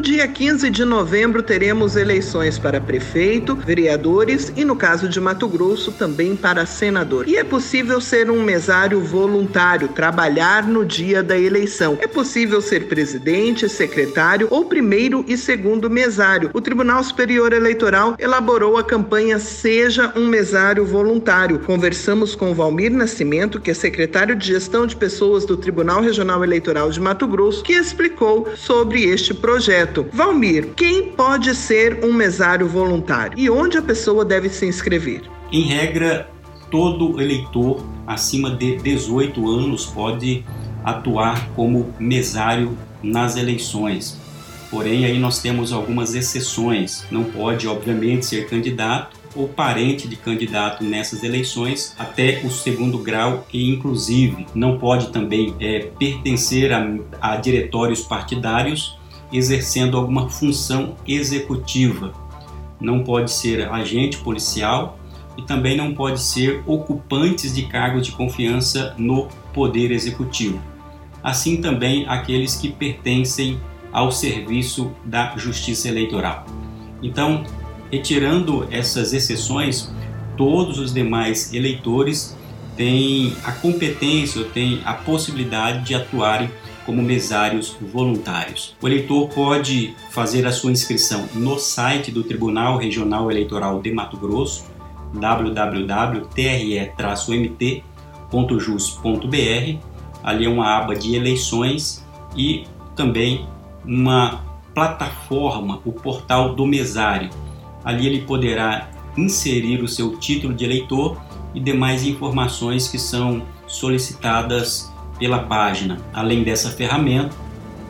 Dia 15 de novembro teremos eleições para prefeito, vereadores e, no caso de Mato Grosso, também para senador. E é possível ser um mesário voluntário, trabalhar no dia da eleição. É possível ser presidente, secretário ou primeiro e segundo mesário. O Tribunal Superior Eleitoral elaborou a campanha Seja um Mesário Voluntário. Conversamos com Valmir Nascimento, que é secretário de Gestão de Pessoas do Tribunal Regional Eleitoral de Mato Grosso, que explicou sobre este projeto. Valmir, quem pode ser um mesário voluntário e onde a pessoa deve se inscrever? Em regra, todo eleitor acima de 18 anos pode atuar como mesário nas eleições. Porém, aí nós temos algumas exceções. Não pode, obviamente, ser candidato ou parente de candidato nessas eleições até o segundo grau e inclusive não pode também é, pertencer a, a diretórios partidários exercendo alguma função executiva. Não pode ser agente policial e também não pode ser ocupantes de cargos de confiança no poder executivo. Assim também aqueles que pertencem ao serviço da Justiça Eleitoral. Então, retirando essas exceções, todos os demais eleitores têm a competência têm a possibilidade de atuarem como mesários voluntários. O eleitor pode fazer a sua inscrição no site do Tribunal Regional Eleitoral de Mato Grosso, www.tre-mt.jus.br. Ali é uma aba de eleições e também uma plataforma, o portal do mesário. Ali ele poderá inserir o seu título de eleitor e demais informações que são solicitadas pela página. Além dessa ferramenta,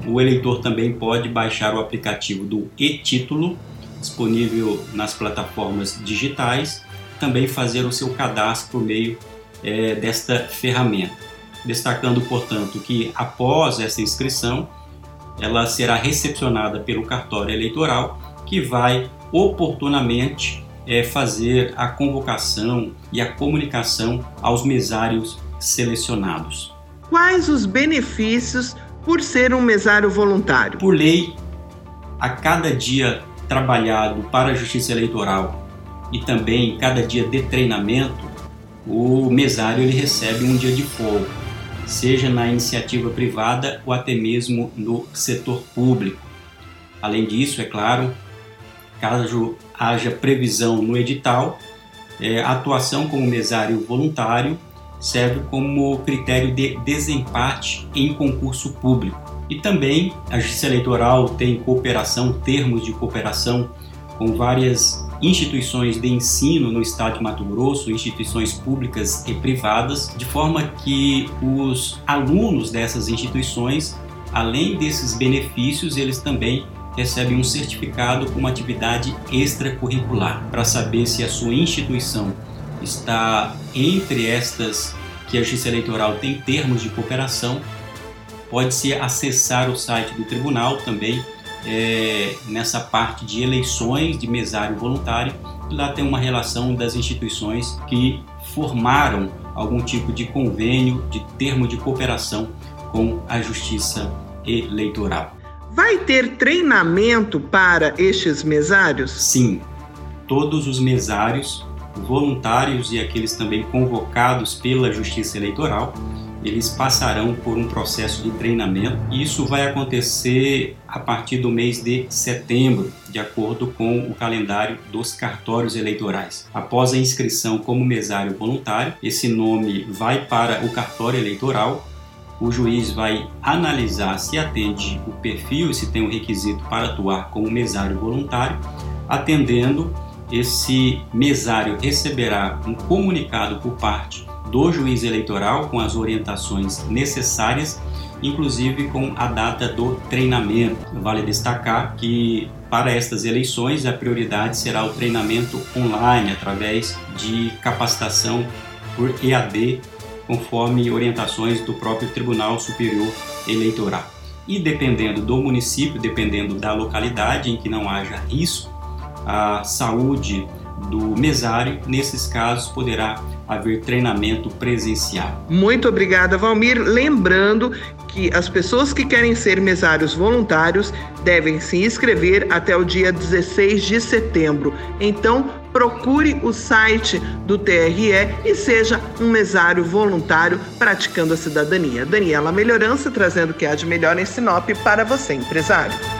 o eleitor também pode baixar o aplicativo do e-título, disponível nas plataformas digitais, também fazer o seu cadastro por meio é, desta ferramenta. Destacando, portanto, que após essa inscrição, ela será recepcionada pelo cartório eleitoral, que vai oportunamente é, fazer a convocação e a comunicação aos mesários selecionados. Quais os benefícios por ser um mesário voluntário? Por lei, a cada dia trabalhado para a Justiça Eleitoral e também cada dia de treinamento, o mesário ele recebe um dia de folga, seja na iniciativa privada ou até mesmo no setor público. Além disso, é claro, caso haja previsão no edital, é, atuação como mesário voluntário serve como critério de desempate em concurso público. E também a Justiça Eleitoral tem cooperação, termos de cooperação com várias instituições de ensino no estado de Mato Grosso, instituições públicas e privadas, de forma que os alunos dessas instituições, além desses benefícios, eles também recebem um certificado como atividade extracurricular para saber se a sua instituição está entre estas que a Justiça Eleitoral tem termos de cooperação. Pode-se acessar o site do tribunal também é, nessa parte de eleições de mesário voluntário. Lá tem uma relação das instituições que formaram algum tipo de convênio, de termo de cooperação com a Justiça Eleitoral. Vai ter treinamento para estes mesários? Sim, todos os mesários voluntários e aqueles também convocados pela Justiça Eleitoral, eles passarão por um processo de treinamento e isso vai acontecer a partir do mês de setembro, de acordo com o calendário dos cartórios eleitorais. Após a inscrição como mesário voluntário, esse nome vai para o cartório eleitoral. O juiz vai analisar se atende o perfil e se tem o requisito para atuar como mesário voluntário, atendendo esse mesário receberá um comunicado por parte do juiz eleitoral com as orientações necessárias, inclusive com a data do treinamento. Vale destacar que para estas eleições a prioridade será o treinamento online através de capacitação por EAD conforme orientações do próprio Tribunal Superior Eleitoral. E dependendo do município, dependendo da localidade em que não haja risco, a saúde do mesário, nesses casos, poderá haver treinamento presencial. Muito obrigada, Valmir. Lembrando que as pessoas que querem ser mesários voluntários devem se inscrever até o dia 16 de setembro. Então, procure o site do TRE e seja um mesário voluntário praticando a cidadania. Daniela Melhorança trazendo o que há de melhor em Sinop para você, empresário.